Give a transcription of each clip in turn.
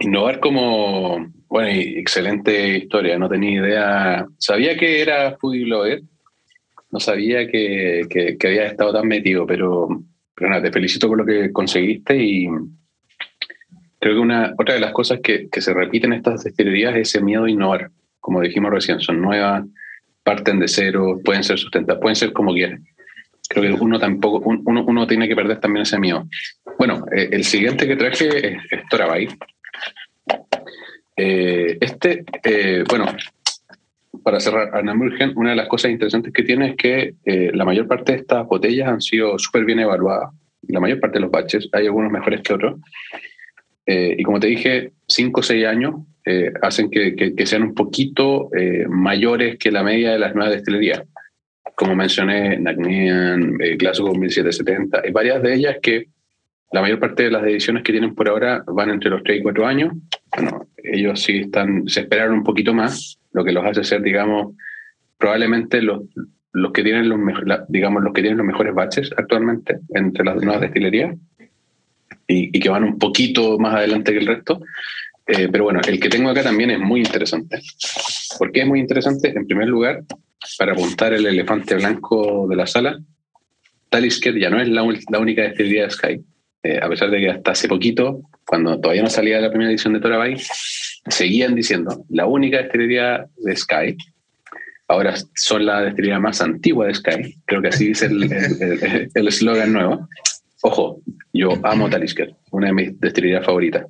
innovar como, bueno, excelente historia, no tenía idea, sabía que era foodie blogger, no sabía que, que, había estado tan metido, pero, pero nada, te felicito por lo que conseguiste y creo que una, otra de las cosas que, que se repiten en estas destilerías es ese miedo a innovar, como dijimos recién, son nuevas, parten de cero, pueden ser sustentadas, pueden ser como quieran. Creo que uno tampoco, uno, uno tiene que perder también ese miedo. Bueno, eh, el siguiente que traje es, es Torabay. Eh, este, eh, bueno, para cerrar, Arnamurgen, una de las cosas interesantes que tiene es que la mayor parte de estas botellas han sido súper bien evaluadas. La mayor parte de los batches, hay algunos mejores que otros. y como te dije, 5 o 6 años hacen que, que, sean un poquito mayores que la media de las nuevas destilerías como mencioné, Nagnian, eh, Glasgow 1770, hay varias de ellas que la mayor parte de las ediciones que tienen por ahora van entre los 3 y 4 años. Bueno, ellos sí están, se esperaron un poquito más, lo que los hace ser, digamos, probablemente los, los que tienen los digamos los que tienen los mejores baches actualmente entre las nuevas destilerías y, y que van un poquito más adelante que el resto. Eh, pero bueno, el que tengo acá también es muy interesante. ¿Por qué es muy interesante? En primer lugar, para apuntar el elefante blanco de la sala, Talisker ya no es la, única destilería de Sky. Eh, a pesar de que hasta hace poquito, cuando todavía no salía la primera edición de Torabay, seguían diciendo la única destilería de Sky. Ahora son la destilería más antigua de Sky. Creo que así dice el eslogan nuevo. Ojo, yo amo Talisker, una de mis destilerías favoritas.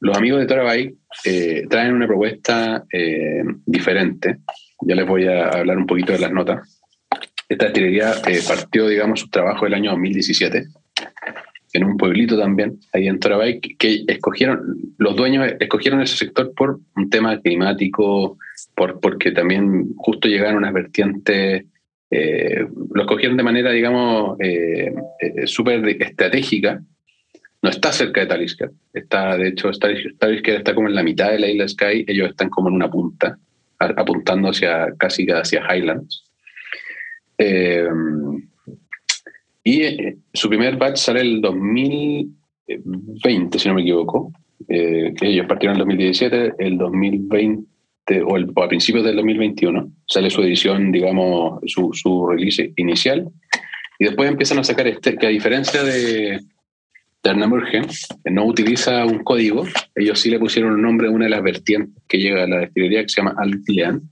Los amigos de Torabay eh, traen una propuesta eh, diferente ya les voy a hablar un poquito de las notas. Esta destilería eh, partió, digamos, su trabajo el año 2017 en un pueblito también, ahí en Torabay, que escogieron, los dueños escogieron ese sector por un tema climático, por, porque también justo llegaron unas vertientes, eh, lo escogieron de manera, digamos, eh, eh súper estratégica. No está cerca de Talisker, está, de hecho, Talisker está como en la mitad de la isla Sky, ellos están como en una punta apuntando hacia casi hacia Highlands. Eh, y eh, su primer batch sale el 2020, si no me equivoco. Eh, ellos partieron en el 2017, el 2020 o, el, a principios del 2021 sale su edición, digamos, su, su release inicial. Y después empiezan a sacar este, que a diferencia de, Ternamurgen no utiliza un código, ellos sí le pusieron un nombre a una de las vertientes que llega a la destilería que se llama Altian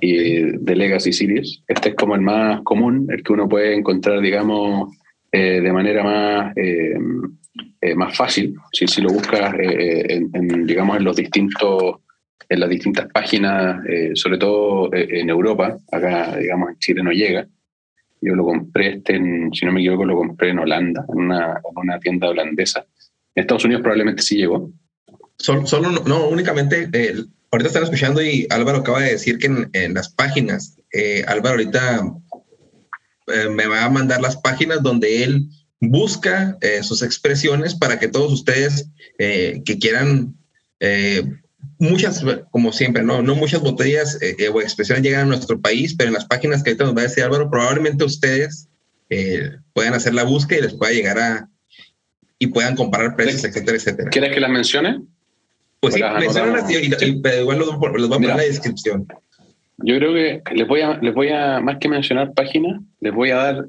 y de Legacy Series. Este es como el más común, el que uno puede encontrar, digamos, eh, de manera más, eh, eh, más fácil, si, si lo buscas, en, digamos, en los distintos en las distintas páginas, sobre todo en Europa, acá, digamos, en Chile no llega, yo lo compré, este si no me equivoco, lo compré en Holanda, en una, una tienda holandesa. En Estados Unidos probablemente sí llegó. Solo, solo no, únicamente, eh, ahorita están escuchando y Álvaro acaba de decir que en, las páginas, eh, Álvaro ahorita eh, me va a mandar las páginas donde él busca sus expresiones para que todos ustedes que quieran muchas, como siempre, no, no muchas botellas eh, eh, o expresiones llegan a nuestro país, pero en las páginas que ahorita nos va a decir Álvaro, probablemente ustedes eh, puedan hacer la búsqueda y les pueda llegar a y puedan comparar precios, etcétera, etcétera. ¿Quieres que las mencione? Pues sí, mencionan y, igual los, voy a poner en la descripción. Yo creo que les voy a, les voy a, más que mencionar páginas, les voy a dar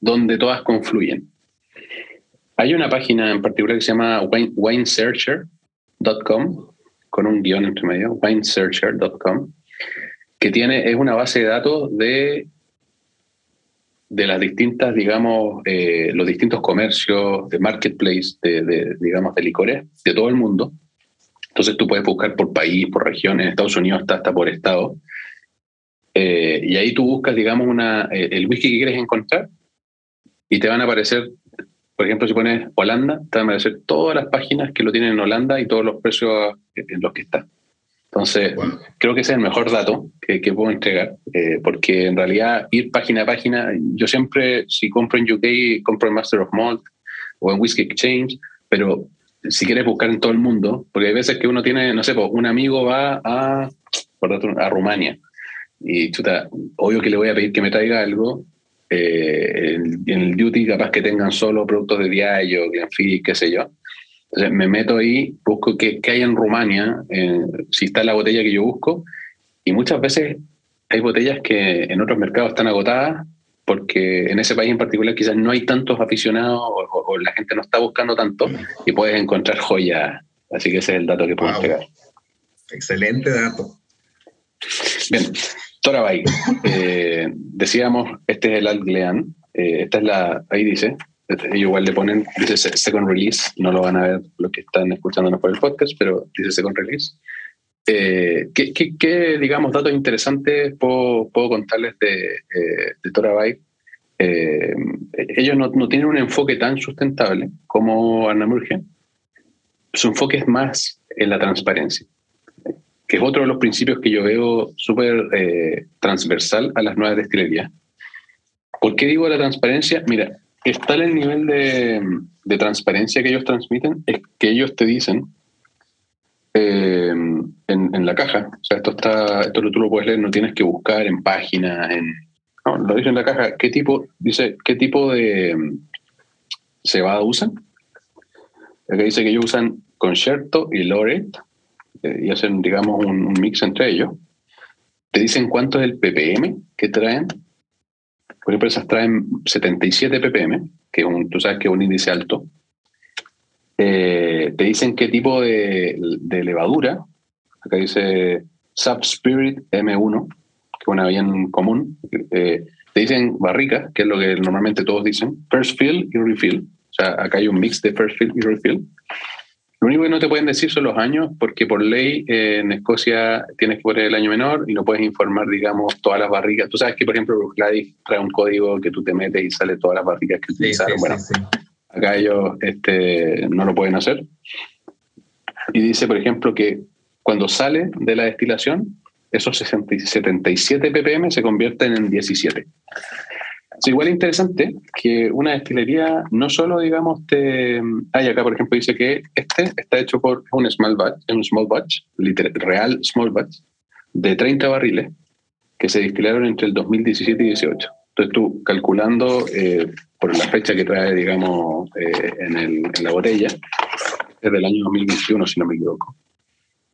donde todas confluyen. Hay una página en particular que se llama Wine Searcher, .com, con un guion entre medio, winesearcher.com, que tiene, es una base de datos de, de las distintas, digamos, eh, los distintos comercios de marketplace, de, digamos, de licores de todo el mundo. Entonces tú puedes buscar por país, por región, en Estados Unidos está hasta por estado. Eh, y ahí tú buscas, digamos, una, eh, el whisky que quieres encontrar y te van a aparecer por ejemplo, si pones Holanda, te van a aparecer todas las páginas que lo tienen en Holanda y todos los precios en los que está. Entonces, creo que ese es el mejor dato que, puedo entregar, eh, porque en realidad ir página a página, yo siempre, si compro en UK, compro en Master of Malt o en Whiskey Exchange, pero si quieres buscar en todo el mundo, porque hay veces que uno tiene, no sé, pues, un amigo va a, por otro, a Rumania y chuta, obvio que le voy a pedir que me traiga algo eh, en, el duty capaz que tengan solo productos de Diageo, Glenfiddich, qué sé yo. Entonces me meto ahí, busco qué, qué hay en Rumania, eh, si está la botella que yo busco, y muchas veces hay botellas que en otros mercados están agotadas porque en ese país en particular quizás no hay tantos aficionados o, la gente no está buscando tanto y puedes encontrar joyas. Así que ese es el dato que puedo wow. Excelente dato. Bien, Torabay. Eh, decíamos, este es el Altglean. Eh, esta es la, ahí dice, ellos igual le ponen, dice second release, no lo van a ver los que están escuchándonos por el podcast, pero dice second release. Eh, ¿qué, digamos, datos interesantes puedo, puedo contarles de, eh, de eh, ellos no, no, tienen un enfoque tan sustentable como Arnamurgen. Su enfoque es más en la transparencia, que es otro de los principios que yo veo súper eh, transversal a las nuevas destilerías. ¿Por qué digo la transparencia? Mira, está el nivel de, de transparencia que ellos transmiten, es que ellos te dicen eh, en, la caja. O sea, esto está, esto tú lo puedes leer, no tienes que buscar en páginas, no, lo dice en la caja. ¿Qué tipo, dice, qué tipo de mm, cebada usan? Aquí dice que ellos usan concierto y Loret y hacen, digamos, un, un, mix entre ellos. Te dicen cuánto es el ppm que traen. Por ejemplo, esas traen 77 ppm, que un, tú sabes que es un índice alto. Eh, te dicen qué tipo de, de, levadura. Acá dice Sub Spirit M1, que es una bien común. Eh, te dicen barrica, que es lo que normalmente todos dicen. First fill y refill. O sea, acá hay un mix de first fill y refill. Lo único que no te pueden decir son los años, porque por ley eh, en Escocia tienes que poner el año menor y no puedes informar, digamos, todas las barricas. Tú sabes que, por ejemplo, Gladys trae un código que tú te metes y sale todas las barricas que sí, utilizaron. Sí, bueno, sí, Acá ellos este, no lo pueden hacer. Y dice, por ejemplo, que cuando sale de la destilación, esos 60, 77 ppm se convierten en 17. Es igual interesante que una destilería no solo, digamos, te... Hay acá, por ejemplo, dice que este está hecho por un small batch, un small batch, literal, real small batch, de 30 barriles que se destilaron entre el 2017 y 2018. Entonces tú, calculando eh, por la fecha que trae, digamos, eh, en, el, en, la botella, es del año 2021, si no me equivoco.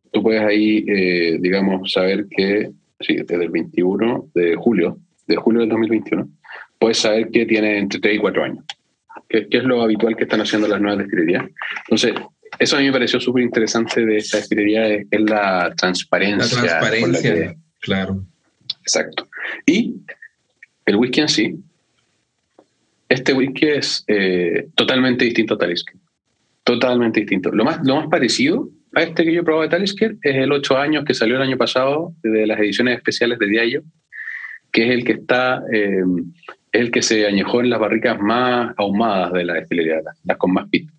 Tú puedes ahí, eh, digamos, saber que, sí, desde el 21 de julio, de julio del 2021, puedes saber que tiene entre 3 y 4 años, que, que es lo habitual que están haciendo las nuevas destilerías. Entonces, eso a mí me pareció súper interesante de esta destilería, es, es, la transparencia. La transparencia, la que, claro. Exacto. Y el whisky en sí, este whisky es eh, totalmente distinto a Talisker. Totalmente distinto. Lo más, lo más parecido a este que yo he probado de Talisker es el 8 años que salió el año pasado de las ediciones especiales de Diallo, que es el que está, eh, es el que se añejó en las barricas más ahumadas de la destilería, las con más pit.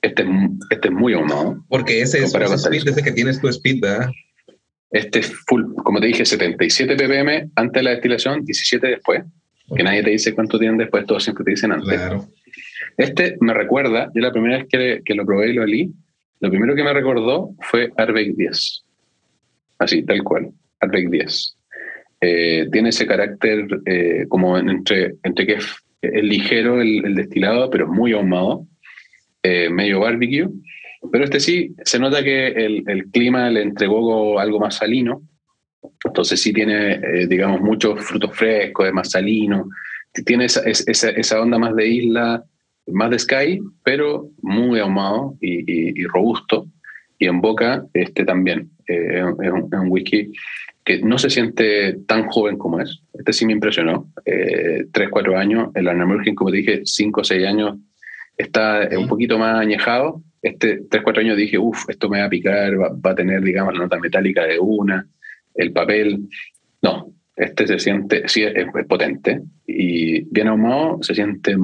Este es, este es muy ahumado. Porque ese es ese speed, ese que tienes tu speed, ¿verdad? Este es full, como te dije, 77 ppm antes de la destilación, 17 después. Que nadie te dice cuánto tienen después, todos siempre te dicen antes. Claro. Este me recuerda, yo la primera vez que, que lo probé y lo olí, lo primero que me recordó fue Arbeck 10. Así, tal cual, Arbeck 10. Eh, tiene ese carácter eh, como entre, entre que es, es ligero el, el, destilado, pero es muy ahumado, eh, medio barbecue. Pero este sí, se nota que el, el clima le entregó algo más salino, entonces sí tiene, eh, digamos, muchos frutos frescos, es más salino, tiene esa, esa, esa, onda más de isla, más de sky, pero muy ahumado y, y, y robusto. Y en boca este también eh, es, un, es, un, whisky que no se siente tan joven como es. Este sí me impresionó. Eh, tres, cuatro años. El Arnamurgen, como te dije, cinco o seis años, está un poquito más añejado. Este tres, cuatro años dije, uff, esto me va a picar, va, va a tener, digamos, la nota metálica de una el papel. No, este se siente, sí, es, es, potente y bien ahumado, se siente,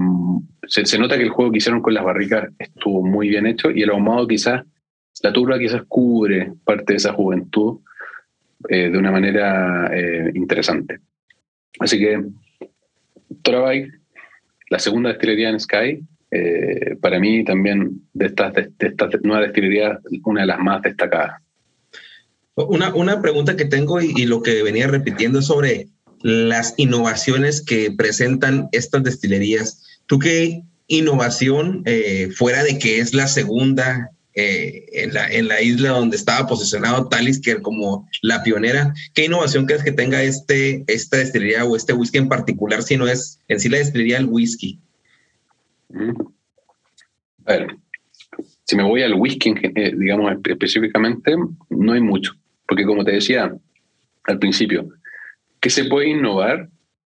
se, se, nota que el juego que hicieron con las barricas estuvo muy bien hecho y el ahumado quizás, la turba quizás cubre parte de esa juventud eh, de una manera eh, interesante. Así que Torabay, la segunda destilería en Sky, eh, para mí también de estas, de, nuevas destilerías, una de las más destacadas. Una, una pregunta que tengo y, lo que venía repitiendo sobre las innovaciones que presentan estas destilerías. Tú que innovación fuera de que es la segunda eh, en, la, en la isla donde estaba posicionado Talisker como la pionera. ¿Qué innovación crees que tenga este, esta destilería o este whisky en particular, si no es en sí la destilería el whisky? A ver, si me voy al whisky, eh, digamos específicamente, no hay mucho, porque como te decía al principio, ¿qué se puede innovar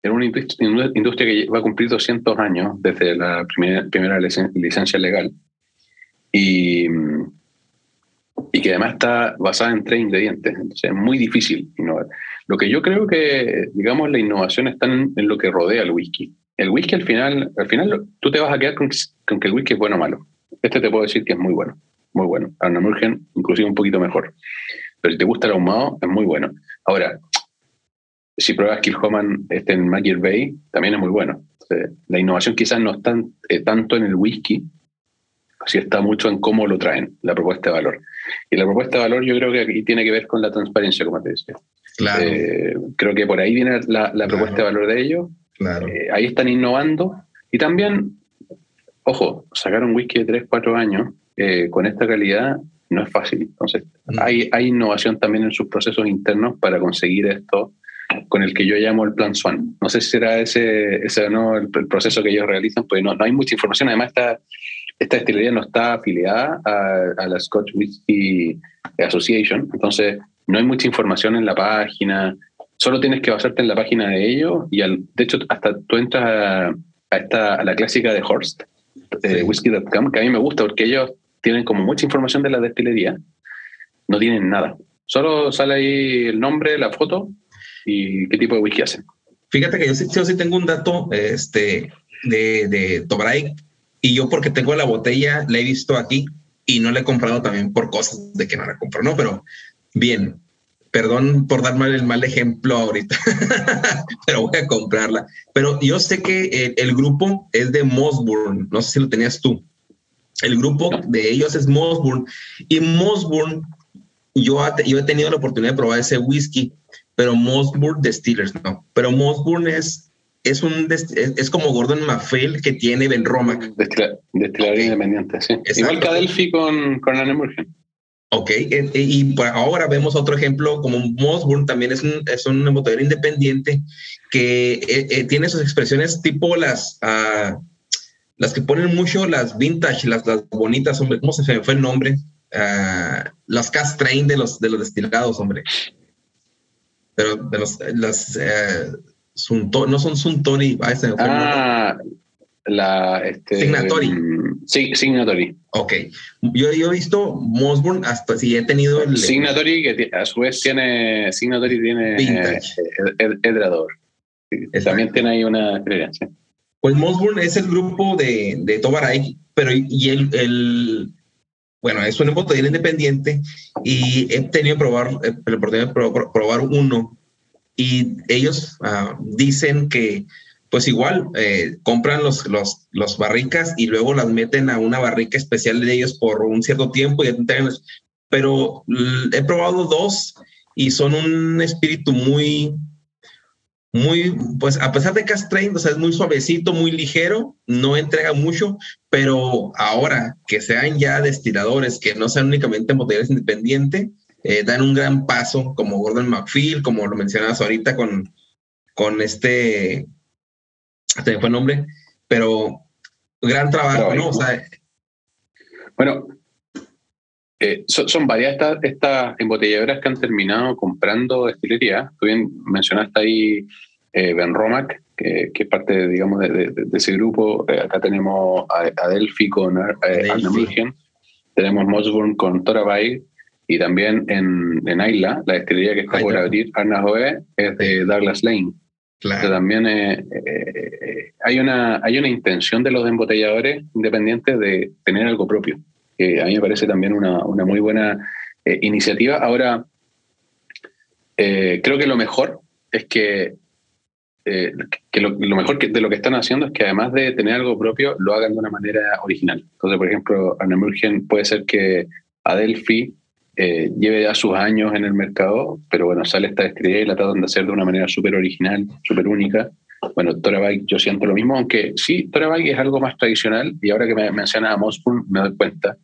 en una industria que va a cumplir 200 años desde la primera, primera licencia legal y que además está basada en tres ingredientes. Entonces es muy difícil innovar. Lo que yo creo que, digamos, la innovación está en, lo que rodea al whisky. El whisky al final, al final tú te vas a quedar con, con, que el whisky es bueno o malo. Este te puedo decir que es muy bueno, muy bueno. Arnamurgen inclusive un poquito mejor. Pero si te gusta el ahumado, es muy bueno. Ahora, si pruebas Kilhoman este en Magic Bay, también es muy bueno. la innovación quizás no está eh, tanto en el whisky, si está mucho en cómo lo traen, la propuesta de valor. Y la propuesta de valor yo creo que aquí tiene que ver con la transparencia, como te decía. Claro. Eh, creo que por ahí viene la, propuesta de valor de ellos. Claro. Eh, ahí están innovando. Y también, ojo, sacar un whisky de 3, 4 años con esta calidad no es fácil. Entonces, mm. hay, hay innovación también en sus procesos internos para conseguir esto con el que yo llamo el plan Swan. No sé si será ese, ese no el, proceso que ellos realizan, pues no, no hay mucha información. Además, esta, esta destilería no está afiliada a, la Scotch Whisky Association, entonces no hay mucha información en la página. Solo tienes que basarte en la página de ellos y al, de hecho hasta tú entras a, esta, a la clásica de Horst, de whisky.com, que a mí me gusta porque ellos tienen como mucha información de la destilería, no tienen nada. Solo sale ahí el nombre, la foto y qué tipo de whisky hacen. Fíjate que yo sí, yo sí tengo un dato este, de, de Tobray y yo porque tengo la botella la he visto aquí y no la he comprado también por cosas de que no la compro, ¿no? Pero bien, perdón por dar mal el mal ejemplo ahorita, pero voy a comprarla. Pero yo sé que el, grupo es de Mossburn, no sé si lo tenías tú. El grupo de ellos es Mossburn y Mossburn, yo, yo he tenido la oportunidad de probar ese whisky pero Mossburn Distillers no. Pero Mossburn es, es, un, es, como Gordon Maffel que tiene Ben Romac. Destilador independiente, sí. Igual que Adelphi con, con Emergen. Ok, eh, eh, y por ahora vemos otro ejemplo como Mossburn también es un, es un embotador independiente que eh, tiene sus expresiones tipo las, uh, las que ponen mucho las vintage, las, las bonitas, hombre, ¿cómo se me fue el nombre? Uh, las cast train de los, de los destilados, hombre pero de los, las, eh, no son Suntoni, ah, la este, Signatory. Sí, Signatory. Ok. Yo, yo he visto Mosburn hasta si he tenido el. Signatory, que a su vez tiene. Signatory tiene. Vintage. Eh, Edrador. También tiene ahí una experiencia. Pues Mosburn es el grupo de, de Tobaray, pero y el, el, bueno, es un embotador independiente y he tenido probar, eh, la oportunidad de probar, uno y ellos ah, dicen que pues igual eh, compran los, los, los, barricas y luego las meten a una barrica especial de ellos por un cierto tiempo y pero he probado dos y son un espíritu muy muy, pues a pesar de que es o sea, es muy suavecito, muy ligero, no entrega mucho, pero ahora que sean ya destiladores, que no sean únicamente botellas independientes, eh, dan un gran paso, como Gordon McPhil, como lo mencionabas ahorita con, con este, hasta me fue el nombre, pero bien trabajo, ¿no? O sea, bueno, eh, son, varias estas, estas embotelladoras que han terminado comprando destilería. Tú bien mencionaste ahí eh, Ben Romac, que, es parte, digamos, de, ese grupo. Eh, acá tenemos a, Delphi con eh, tenemos Mossburn con Torabay, y también en, en Isla, la destilería que está por abrir, Arnajoe, es de Douglas Lane. Claro. también hay, una, hay una intención de los embotelladores independientes de tener algo propio, que a mí me parece también una, una muy buena iniciativa. Ahora, creo que lo mejor es que eh, que lo, mejor de lo que están haciendo es que además de tener algo propio, lo hagan de una manera original. Entonces, por ejemplo, Anamurgen puede ser que Adelphi eh, lleve ya sus años en el mercado, pero bueno, sale esta estrella y la tratan de hacer de una manera súper original, súper única. Bueno, Torabike yo siento lo mismo, aunque sí, Torabike es algo más tradicional y ahora que me mencionaba Mosspool me doy cuenta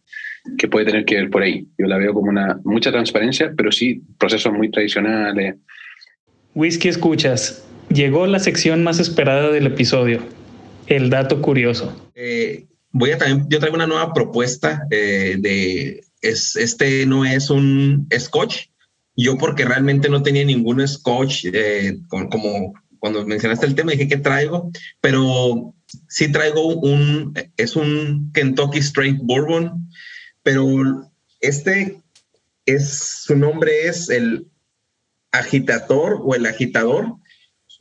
que puede tener que ver por ahí. Yo la veo como una mucha transparencia, pero sí procesos muy tradicionales. Whisky escuchas. Llegó la sección más esperada del episodio, el dato curioso. Eh, voy a también, yo traigo una nueva propuesta eh, de, es, este no es un scotch, yo porque realmente no tenía ningún scotch, eh, como, cuando mencionaste el tema dije que traigo, pero sí traigo un, es un Kentucky Straight Bourbon, pero este es, su nombre es el agitador o el agitador.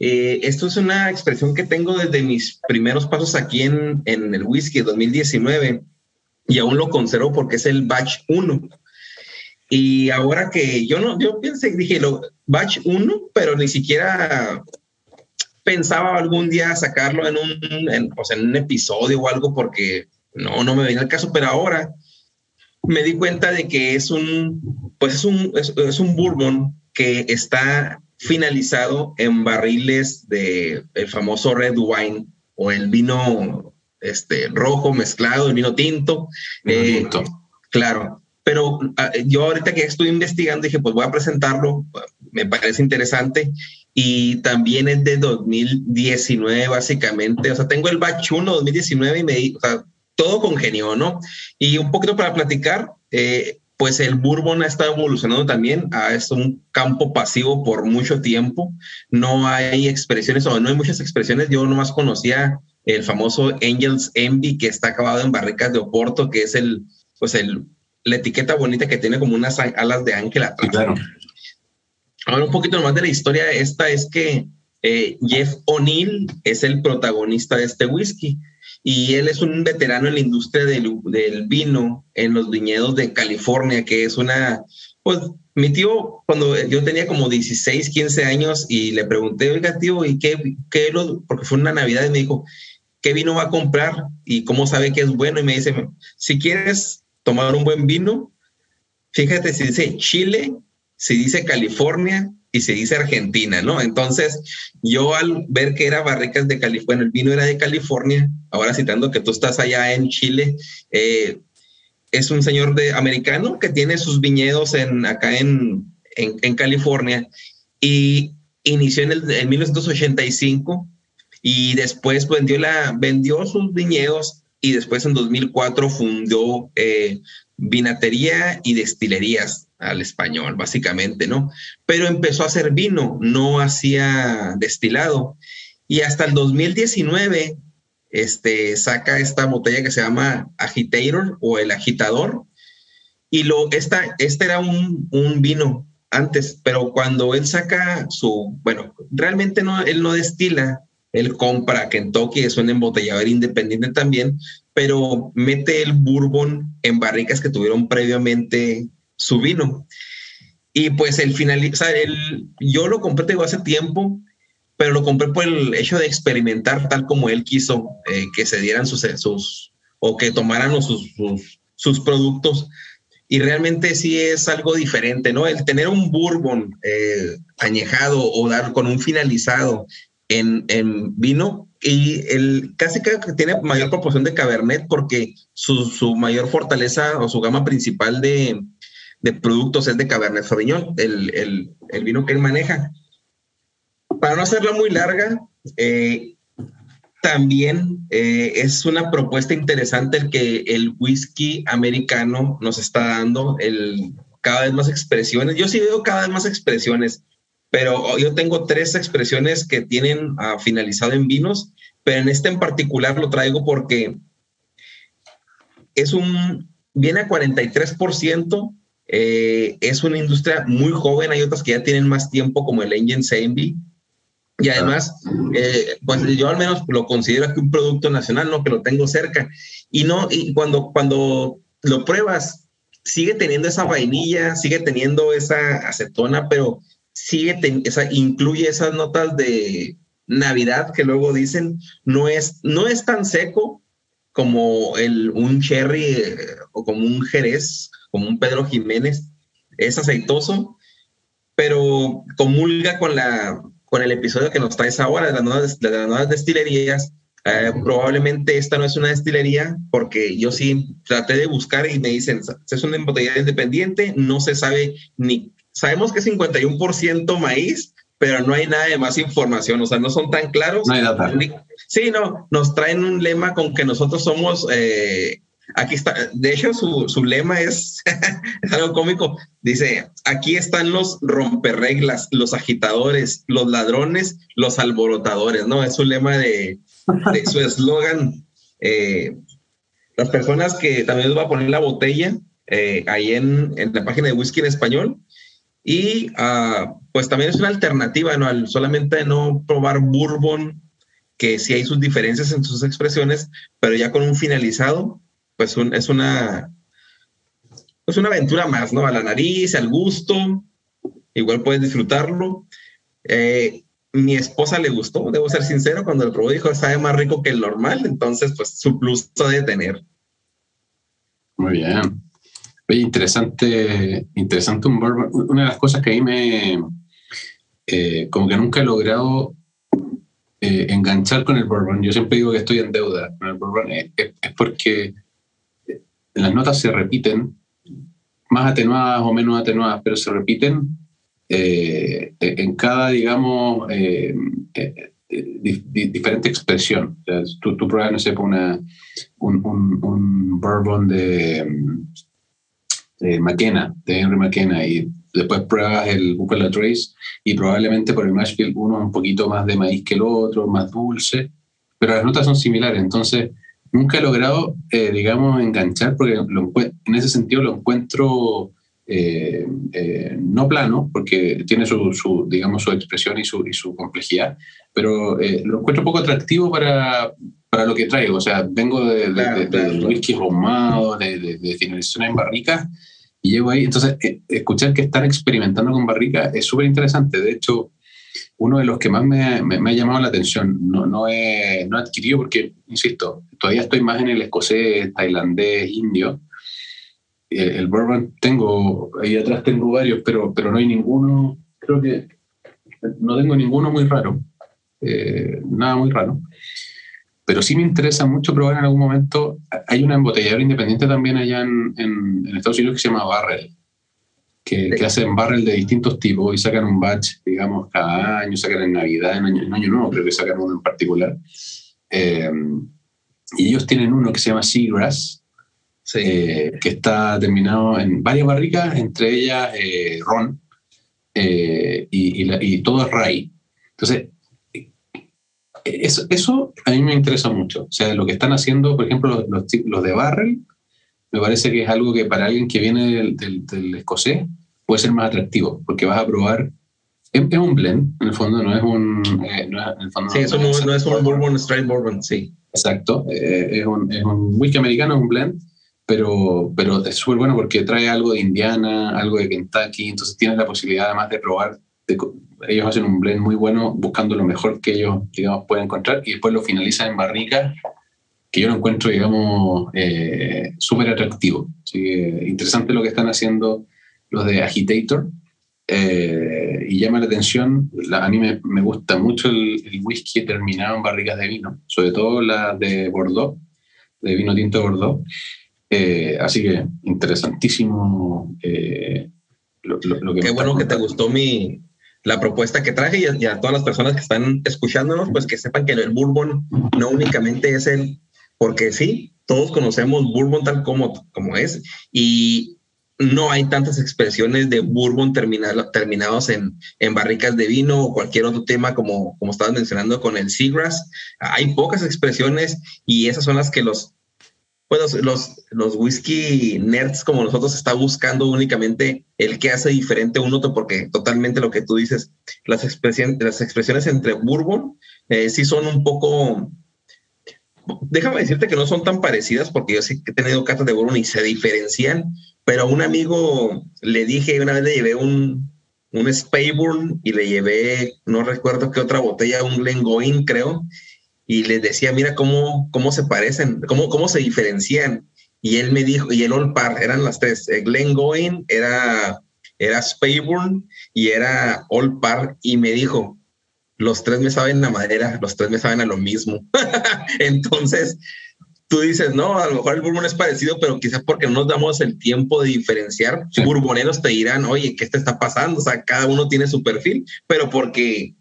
Eh, esto es una expresión que tengo desde mis primeros pasos aquí en, en el whisky 2019 y aún lo conservo porque es el batch 1. Y ahora que yo no, yo pensé, dije, lo, batch 1, pero ni siquiera pensaba algún día sacarlo en un, en, en un episodio o algo porque no, no me venía el caso, pero ahora me di cuenta de que es un, pues es un, es, un bourbon que está finalizado en barriles de el famoso red wine o el vino este, rojo mezclado, el vino tinto. Eh, claro, pero ah, yo ahorita que estoy investigando dije, pues voy a presentarlo, me parece interesante. Y también es de 2019 básicamente, o sea, tengo el batch 1 2019 y me, o sea, todo congenió, ¿no? Y un poquito para platicar, eh, pues el bourbon ha estado evolucionando también, es un campo pasivo por mucho tiempo, no hay expresiones o no hay muchas expresiones, yo nomás conocía el famoso Angels Envy que está acabado en barricas de Oporto, que es el, pues el, la etiqueta bonita que tiene como unas alas de ángel atrás. Claro. Ahora un poquito más de la historia, esta es que eh, Jeff O'Neill es el protagonista de este whisky y él es un veterano en la industria del, del, vino en los viñedos de California, que es una, pues mi tío, cuando yo tenía como 16, 15 años y le pregunté, oiga tío, ¿y qué, qué lo, porque fue una Navidad y me dijo, ¿qué vino va a comprar? ¿Y cómo sabe que es bueno? Y me dice, si quieres tomar un buen vino, fíjate si dice Chile, si dice California, y se dice Argentina, ¿no? Entonces, yo al ver que era barricas de California, el vino era de California, ahora citando que tú estás allá en Chile, eh, es un señor de americano que tiene sus viñedos en, acá en, en, California y inició en, el, en 1985 y después vendió, la, vendió sus viñedos y después en 2004 fundó eh, vinatería y destilerías al español, básicamente, ¿no? Pero empezó a hacer vino, no hacía destilado. Y hasta el 2019, este, saca esta botella que se llama Agitator o el agitador. Y lo, esta, este era un, un vino antes, pero cuando él saca su, bueno, realmente no, él no destila, él compra Kentucky, es un embotellador independiente también, pero mete el bourbon en barricas que tuvieron previamente su vino. Y pues el final, o sea, el, yo lo compré hace tiempo, pero lo compré por el hecho de experimentar tal como él quiso eh, que se dieran sus, sus, o que tomaran sus, sus, sus, productos. Y realmente sí es algo diferente, ¿no? El tener un bourbon eh, añejado o dar con un finalizado en, vino y el casi que tiene mayor proporción de Cabernet porque su, su mayor fortaleza o su gama principal de, de productos es de Cabernet Sauvignon, el, el, el, vino que él maneja. Para no hacerla muy larga, eh, también eh, es una propuesta interesante el que el whisky americano nos está dando el, cada vez más expresiones. Yo sí veo cada vez más expresiones, pero yo tengo tres expresiones que tienen uh, finalizado en vinos, pero en este en particular lo traigo porque es un, viene a 43% eh, es una industria muy joven, hay otras que ya tienen más tiempo como el Engine Envy. Y además, eh, pues yo al menos lo considero que un producto nacional, no que lo tengo cerca. Y no, y cuando, cuando lo pruebas, sigue teniendo esa vainilla, sigue teniendo esa acetona, pero sigue, esa, incluye esas notas de Navidad que luego dicen, no es, no es tan seco como el, un cherry eh, o como un jerez como un Pedro Jiménez, es aceitoso, pero comulga con la, con el episodio que nos traes ahora de las nuevas, de las nuevas destilerías, eh, probablemente esta no es una destilería porque yo sí traté de buscar y me dicen, es una embotellada independiente, no se sabe ni, sabemos que es 51% maíz, pero no hay nada de más información, o sea, no son tan claros. No hay data. Sí, no, nos traen un lema con que nosotros somos, eh, aquí está, de hecho su, su lema es, es, algo cómico, dice, aquí están los romperreglas, los agitadores, los ladrones, los alborotadores, ¿no? Es su lema de, de su eslogan. Eh, las personas que también les voy a poner la botella eh, ahí en, en, la página de Whisky en Español. Y uh, pues también es una alternativa, ¿no? Al solamente no probar bourbon, que sí hay sus diferencias en sus expresiones, pero ya con un finalizado, pues un, es una es una aventura más, ¿no? A la nariz, al gusto, igual puedes disfrutarlo. Eh, mi esposa le gustó, debo ser sincero, cuando lo probó dijo, sabe más rico que el normal, entonces pues su plus de tener. Muy bien. Oye, interesante, interesante un bourbon. Una de las cosas que a mí me, eh, como que nunca he logrado eh, enganchar con el bourbon, yo siempre digo que estoy en deuda con el bourbon, eh, es, porque las notas se repiten, más atenuadas o menos atenuadas, pero se repiten eh, en cada, digamos, eh, eh, di, di, diferente expresión. O sea, tú, tú, pruebas, no sé, un, un, un, bourbon de, de McKenna, de Henry McKenna, y después pruebas el Buffalo Trace y probablemente por el Mashfield uno un poquito más de maíz que el otro, más dulce, pero las notas son similares. Entonces, nunca he logrado, eh, digamos, enganchar, porque lo, en ese sentido lo encuentro eh, eh, no plano, porque tiene su, su, digamos, su expresión y su, y su complejidad, pero lo encuentro poco atractivo para, para, lo que traigo. O sea, vengo de, claro, de, de, claro. de de, de, en barricas, y llego ahí. Entonces, eh, escuchar que están experimentando con barricas es súper interesante. De hecho, uno de los que más me, me, me ha llamado la atención, no, no, he, no he adquirido porque, insisto, todavía estoy más en el escocés, tailandés, indio, el bourbon tengo, ahí atrás tengo varios, pero, pero no hay ninguno, creo que no tengo ninguno muy raro, eh, nada muy raro. Pero sí me interesa mucho probar en algún momento, hay una embotelladora independiente también allá en, en, en Estados Unidos que se llama Barrel, que, que, hacen barrel de distintos tipos y sacan un batch, digamos, cada año, sacan en Navidad, en Año, en año Nuevo, creo que sacan uno en particular. Eh, y ellos tienen uno que se llama Seagrass, Sí. Eh, que está terminado en varias barricas, entre ellas eh, ron, eh, y, y, la, y, todo es rye. Entonces, eso, eso, a mí me interesa mucho. O sea, lo que están haciendo, por ejemplo, los, los de barrel, me parece que es algo que para alguien que viene del, del, del escocés puede ser más atractivo, porque vas a probar es, es, un blend, en el fondo, no es un. Eh, no es, en el fondo, sí, eso no, no, es un bourbon, straight bourbon, sí. Exacto, eh, es, un, es un whisky americano, un blend, pero, pero es súper bueno porque trae algo de Indiana, algo de Kentucky, entonces tienes la posibilidad además de probar, de, ellos hacen un blend muy bueno buscando lo mejor que ellos, digamos, pueden encontrar y después lo finalizan en barricas que yo lo encuentro, digamos, eh, súper atractivo. Así que interesante lo que están haciendo los de Agitator. Eh, y llama la atención, la, a mí me, me gusta mucho el, el, whisky terminado en barricas de vino, sobre todo la de Bordeaux, de vino tinto de Bordeaux. Eh, así que interesantísimo eh, lo, lo, lo, que Qué bueno que te gustó mi, la propuesta que traje y a, todas las personas que están escuchándonos, pues que sepan que el bourbon no únicamente es el, porque sí, todos conocemos bourbon tal como, como es y no hay tantas expresiones de bourbon terminado, terminados en, en, barricas de vino o cualquier otro tema como, como estabas mencionando con el Seagrass. Hay pocas expresiones y esas son las que los pues los, los, whisky nerds como nosotros está buscando únicamente el que hace diferente un otro, porque totalmente lo que tú dices, las, expresiones, las expresiones entre bourbon eh, sí son un poco, déjame decirte que no son tan parecidas, porque yo sí he tenido cartas de bourbon y se diferencian, pero a un amigo le dije, una vez le llevé un, un Spayburn y le llevé, no recuerdo qué otra botella, un Glengoyne creo, y les decía, mira cómo, cómo se parecen, cómo, cómo se diferencian. Y él me dijo, y el All Par, eran las tres, eh, Glenn Goin, era, era Spayburn y era All Par, y me dijo, los tres me saben a madera, los tres me saben a lo mismo. Entonces, tú dices, no, a lo mejor el bourbon es parecido, pero quizás porque no nos damos el tiempo de diferenciar. Sí. Bourboneros te dirán, oye, ¿qué te está pasando? O sea, cada uno tiene su perfil, pero porque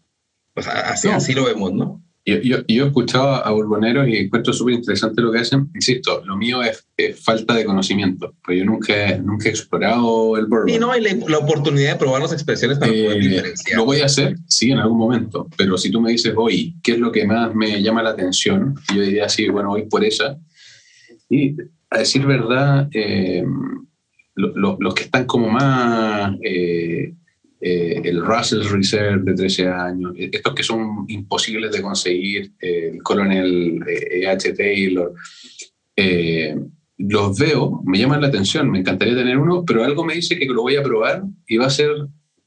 pues, así, no. así lo vemos, ¿no? Yo, yo, yo he escuchado a burboneros y encuentro súper interesante lo que hacen. Insisto, lo mío es, es, falta de conocimiento, pero yo nunca, nunca he explorado el bourbon. Y no hay la, la oportunidad de probar las expresiones para eh, poder diferenciar. Lo voy a hacer, sí, en algún momento, pero si tú me dices, hoy, ¿qué es lo que más me llama la atención? Yo diría, sí, bueno, voy por esa. Y a decir verdad, eh, lo, lo, los que están como más... Eh, eh, el Russell Reserve de 13 años, estos que son imposibles de conseguir, eh, el Colonel E.H. Eh, Taylor, eh, los veo, me llaman la atención, me encantaría tener uno, pero algo me dice que lo voy a probar y va a ser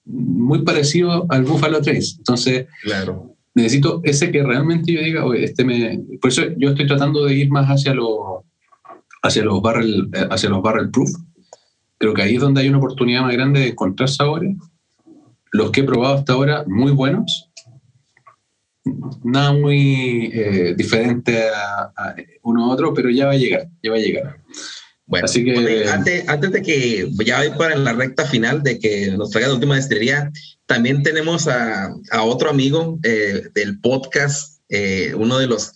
muy parecido al Buffalo Trace. Entonces, claro. necesito ese que realmente yo diga, oye, este me... Por eso yo estoy tratando de ir más hacia los, hacia los, barrel, hacia los barrel proof. Creo que ahí es donde hay una oportunidad más grande de encontrar sabores los que he probado hasta ahora, muy buenos. Nada muy eh, diferente a, a, uno a otro, pero ya va a llegar, ya va a llegar. Bueno, Así que, antes, antes de que ya voy para la recta final de que nos traiga la última destilería, también tenemos a, a otro amigo eh, del podcast, eh, uno de los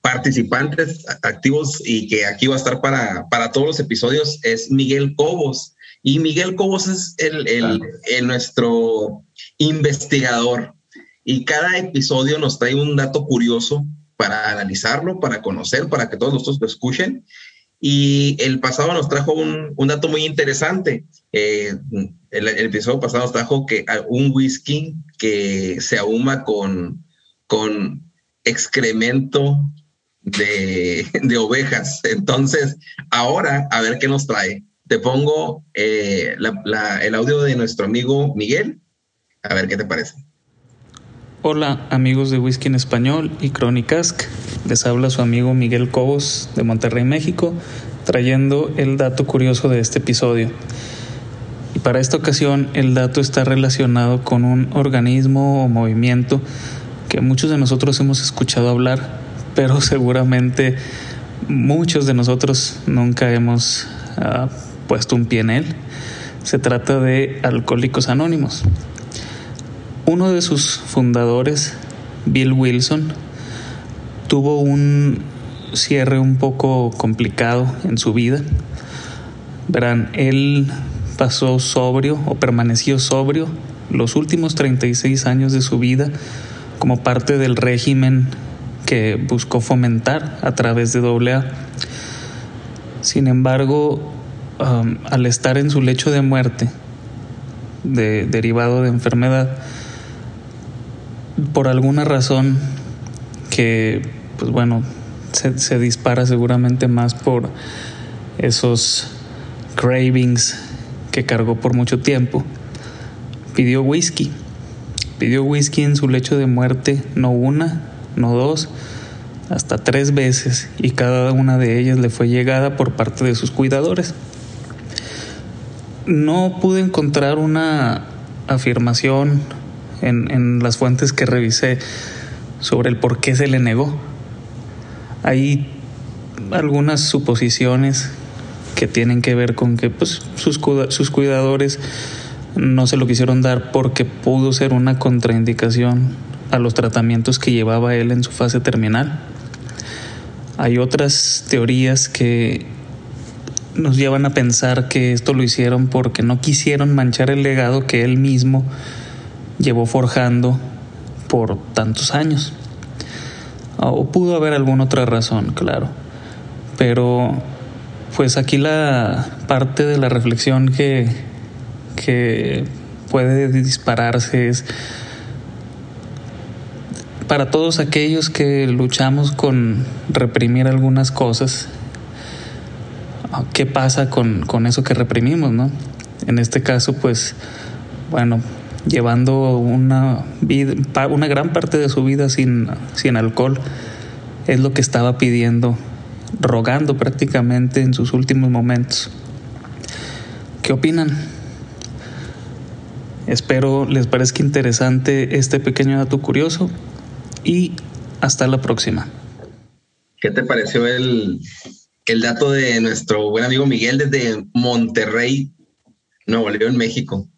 participantes activos y que aquí va a estar para, para todos los episodios, es Miguel Cobos. Y Miguel Cobos es el, el, el, nuestro investigador. Y cada episodio nos trae un dato curioso para analizarlo, para conocer, para que todos nosotros lo escuchen. Y el pasado nos trajo un, un dato muy interesante. Eh, el, el, episodio pasado nos trajo que un whisky que se ahuma con, con excremento de, de ovejas. Entonces, ahora a ver qué nos trae te pongo eh, el audio de nuestro amigo Miguel. A ver qué te parece. Hola amigos de Whisky en Español y Crónicas. Les habla su amigo Miguel Cobos de Monterrey, México, trayendo el dato curioso de este episodio. Y para esta ocasión el dato está relacionado con un organismo o movimiento que muchos de nosotros hemos escuchado hablar, pero seguramente muchos de nosotros nunca hemos uh, puesto un pie en él. Se trata de Alcohólicos Anónimos. Uno de sus fundadores, Bill Wilson, tuvo un cierre un poco complicado en su vida. Verán, él pasó sobrio o permaneció sobrio los últimos 36 años de su vida como parte del régimen que buscó fomentar a través de AA. Sin embargo, um, al estar en su lecho de muerte, de, derivado de enfermedad, por alguna razón que, pues bueno, se, se dispara seguramente más por esos cravings que cargó por mucho tiempo, pidió whisky. Pidió whisky en su lecho de muerte, no una, no dos, hasta tres veces, y cada una de ellas le fue llegada por parte de sus cuidadores no pude encontrar una afirmación en, en, las fuentes que revisé sobre el por qué se le negó. Hay algunas suposiciones que tienen que ver con que pues, sus, sus cuidadores no se lo quisieron dar porque pudo ser una contraindicación a los tratamientos que llevaba él en su fase terminal. Hay otras teorías que nos llevan a pensar que esto lo hicieron porque no quisieron manchar el legado que él mismo llevó forjando por tantos años. O pudo haber alguna otra razón, claro. Pero pues aquí la parte de la reflexión que, que puede dispararse es para todos aquellos que luchamos con reprimir algunas cosas qué pasa con, con eso que reprimimos, ¿no? En este caso, pues, bueno, llevando una, vida, una gran parte de su vida sin, sin alcohol, es lo que estaba pidiendo, rogando prácticamente en sus últimos momentos. ¿Qué opinan? Espero les parezca interesante este pequeño dato curioso y hasta la próxima. ¿Qué te pareció el, el dato de nuestro buen amigo Miguel desde Monterrey, Nuevo León, México?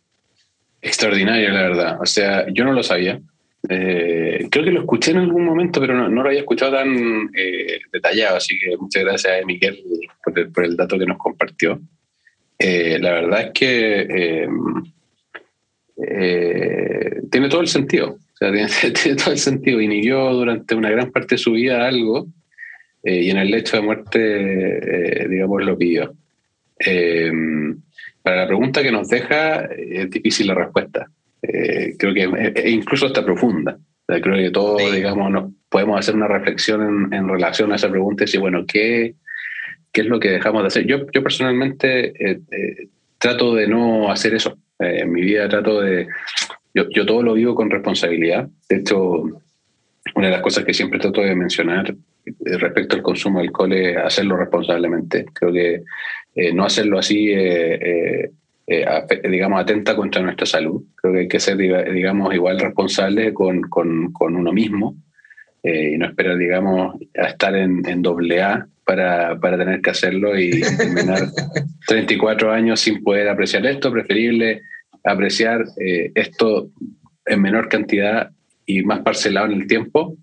Extraordinario, la verdad. O sea, yo no lo sabía. Eh, creo que lo escuché en algún momento, pero no, lo había escuchado tan eh, detallado, así que muchas gracias a Miguel por el, dato que nos compartió. Eh, la verdad es que tiene todo el sentido, o sea, tiene, todo el sentido. Inhibió durante una gran parte de su vida algo y en el lecho de muerte, digamos, lo pidió. para la pregunta que nos deja, es difícil la respuesta. Eh, creo que incluso está profunda. creo que todos, digamos, nos podemos hacer una reflexión en, relación a esa pregunta y decir, bueno, ¿qué, ¿qué es lo que dejamos de hacer? Yo, yo personalmente eh, eh, trato de no hacer eso. en mi vida trato de... Yo, yo todo lo vivo con responsabilidad. De hecho, una de las cosas que siempre trato de mencionar respecto al consumo de alcohol es hacerlo responsablemente. Creo que no hacerlo así eh, digamos, atenta contra nuestra salud. Creo que hay que ser, digamos, igual responsable con, con, con uno mismo eh, y no esperar, digamos, a estar en, en doble A para, para, tener que hacerlo y terminar 34 años sin poder apreciar esto. Preferible apreciar eh, esto en menor cantidad y más parcelado en el tiempo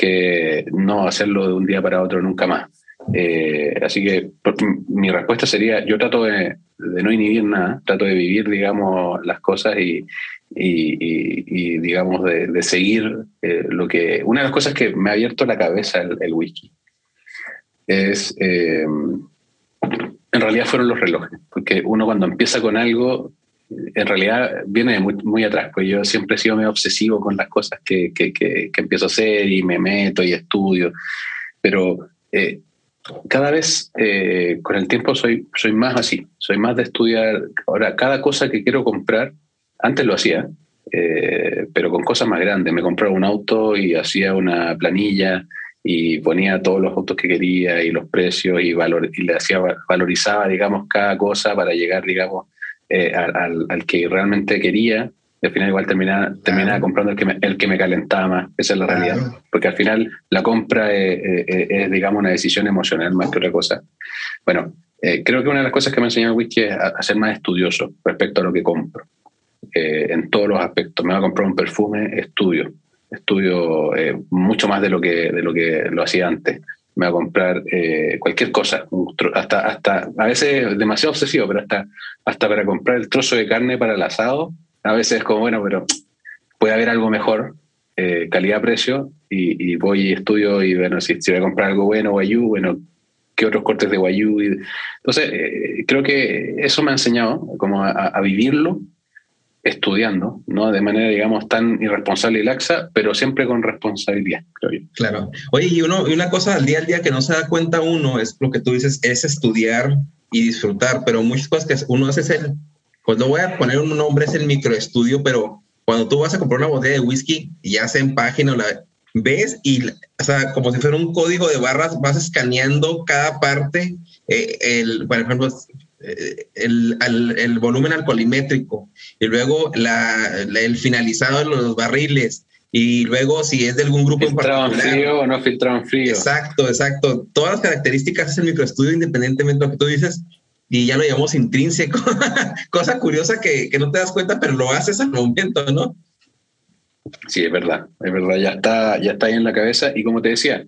que no hacerlo de un día para otro nunca más. así que mi respuesta sería, yo trato de, no inhibir nada, trato de vivir, digamos, las cosas y, digamos, de, seguir eh, lo que... Una de las cosas que me ha abierto la cabeza el, whisky es... Eh, en realidad fueron los relojes, porque uno cuando empieza con algo, en realidad viene muy, muy atrás, pues yo siempre he sido medio obsesivo con las cosas que, que, que, empiezo a hacer y me meto y estudio, pero eh, cada vez eh, con el tiempo soy, soy más así, soy más de estudiar. Ahora, cada cosa que quiero comprar, antes lo hacía, eh, pero con cosas más grandes. Me compraba un auto y hacía una planilla y ponía todos los autos que quería y los precios y, valor, y le hacía, valorizaba, digamos, cada cosa para llegar, digamos, eh, al, al, que realmente quería y al final igual terminaba, terminaba comprando el que, me, el que me calentaba más, esa es la realidad, porque al final la compra es, digamos, una decisión emocional más que otra cosa. Bueno, eh, creo que una de las cosas que me ha enseñado whisky es a, ser más estudioso respecto a lo que compro, eh, en todos los aspectos. Me va a comprar un perfume, estudio, estudio eh, mucho más de lo que, de lo que lo hacía antes. Me va a comprar cualquier cosa, hasta, hasta, a veces demasiado obsesivo, pero hasta, hasta para comprar el trozo de carne para el asado, a veces es como, bueno, pero puede haber algo mejor, eh, calidad-precio, y, voy y estudio y bueno, si, si voy a comprar algo bueno, Guayú, bueno, ¿qué otros cortes de Guayú? entonces, eh, creo que eso me ha enseñado como a, vivirlo estudiando, ¿no? De manera, digamos, tan irresponsable y laxa, pero siempre con responsabilidad, creo yo. Claro. Oye, y, uno, y una cosa al día al día que no se da cuenta uno es lo que tú dices, es estudiar y disfrutar, pero muchas cosas que uno hace es el pues no voy a poner un nombre, es el microestudio, pero cuando tú vas a comprar una botella de whisky, ya sea en página la ves y, o sea, como si fuera un código de barras, vas escaneando cada parte, eh, el, por ejemplo, eh, el, el, volumen alcoholimétrico y luego la, el finalizado de los barriles y luego si es de algún grupo en particular. frío o no filtraban frío. Exacto, exacto. Todas las características es el microestudio independientemente de lo que tú dices y ya lo llamamos intrínseco. Cosa curiosa que, que, no te das cuenta, pero lo haces al momento, ¿no? Sí, es verdad, es verdad, ya está, ya está ahí en la cabeza y como te decía,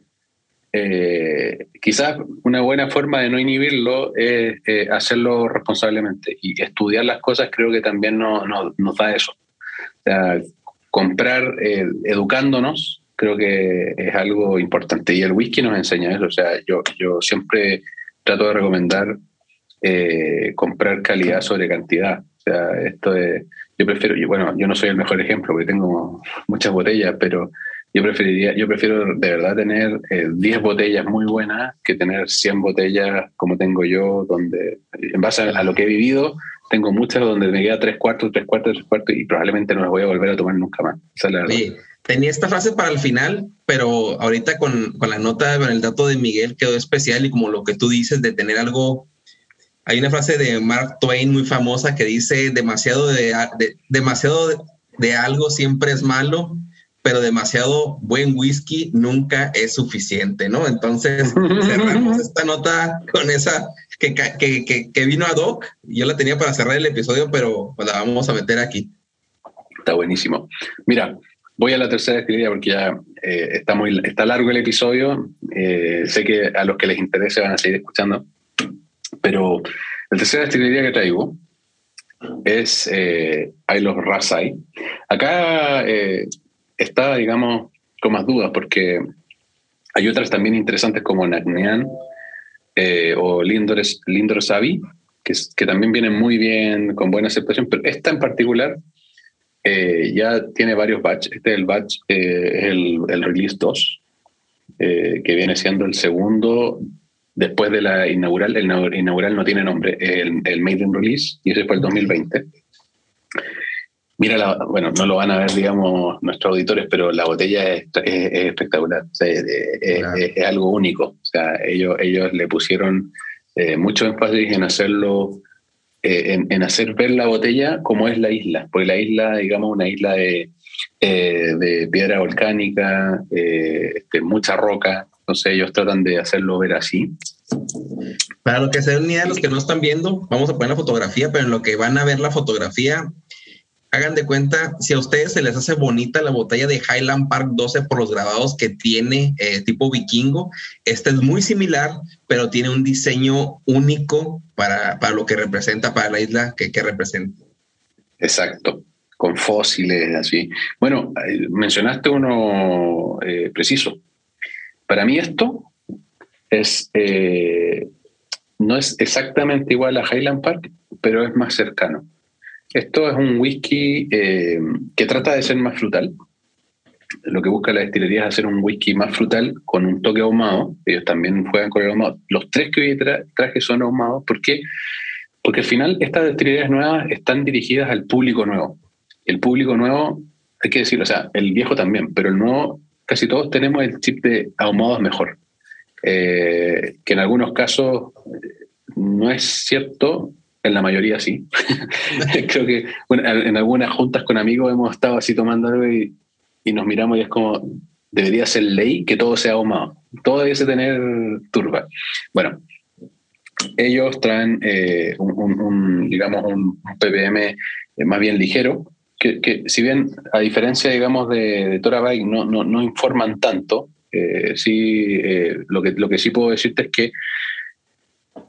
eh, quizás una buena forma de no inhibirlo es eh, hacerlo responsablemente y estudiar las cosas creo que también no, nos da eso. Comprar eh, educándonos creo que es algo importante y el whisky nos enseña eso. O sea, yo, yo siempre trato de recomendar eh, comprar calidad sobre cantidad. O sea, esto es, yo prefiero, bueno, yo no soy el mejor ejemplo porque tengo muchas botellas, pero yo preferiría, yo prefiero de verdad tener 10 eh, botellas muy buenas que tener 100 botellas como tengo yo, donde en base a, lo que he vivido, tengo muchas donde me queda tres cuartos, tres cuartos, tres cuartos y probablemente no las voy a volver a tomar nunca más. tenía esta frase para el final, pero ahorita con, con la nota, con el dato de Miguel quedó especial y como lo que tú dices de tener algo hay una frase de Mark Twain muy famosa que dice demasiado de, demasiado de, algo siempre es malo, pero demasiado buen whisky nunca es suficiente, ¿no? Entonces cerramos esta nota con esa que, que, que, vino a Doc. Yo la tenía para cerrar el episodio, pero la vamos a meter aquí. Está buenísimo. Mira, voy a la tercera escritura porque ya eh, está, muy, está largo el episodio. Eh, sé que a los que les interese van a seguir escuchando. Pero la tercera destilería que traigo es eh, los Rasai. Acá eh, está, digamos, con más dudas porque hay otras también interesantes como Nagnean eh, o Lindor, Lindor Savi, que, que, también vienen muy bien, con buena aceptación, pero esta en particular eh, ya tiene varios batches. Este es el batch, es el, el, release 2, que viene siendo el segundo Después de la inaugural, el inaugural no tiene nombre, el, el Maiden Release, y ese fue el 2020. Mira, bueno, no lo van a ver, digamos, nuestros auditores, pero la botella es, espectacular, es, algo único. O sea, ellos, ellos le pusieron eh, mucho énfasis en hacerlo, eh, en, hacer ver la botella como es la isla, porque la isla, digamos, una isla de, eh, de piedra volcánica, este, mucha roca, entonces ellos tratan de hacerlo ver así. Para lo que se den idea, los que no están viendo, vamos a poner la fotografía, pero en lo que van a ver la fotografía, hagan de cuenta, si a ustedes se les hace bonita la botella de Highland Park 12 por los grabados que tiene eh, tipo vikingo, esta es muy similar, pero tiene un diseño único para, para lo que representa, para la isla que, que representa. Exacto, con fósiles, así. Bueno, eh, mencionaste uno eh, preciso, para mí esto es, no es exactamente igual a Highland Park, pero es más cercano. Esto es un whisky eh, que trata de ser más frutal. Lo que busca la destilería es hacer un whisky más frutal con un toque ahumado. Ellos también juegan con el ahumado. Los tres que hoy traje son ahumados. ¿Por qué? Porque al final estas destilerías nuevas están dirigidas al público nuevo. El público nuevo, hay que decirlo, o sea, el viejo también, pero el nuevo casi todos tenemos el chip de ahumados mejor, eh, que en algunos casos eh, no es cierto, en la mayoría sí. Creo que en algunas juntas con amigos hemos estado así tomando algo y, nos miramos y es como, debería ser ley que todo sea ahumado, todo debiese tener turba. Bueno, ellos traen eh, un, digamos, un ppm más bien ligero, que, si bien a diferencia, digamos, de, de Bike no, no, no informan tanto, eh, sí, eh, lo, que, lo que sí puedo decirte es que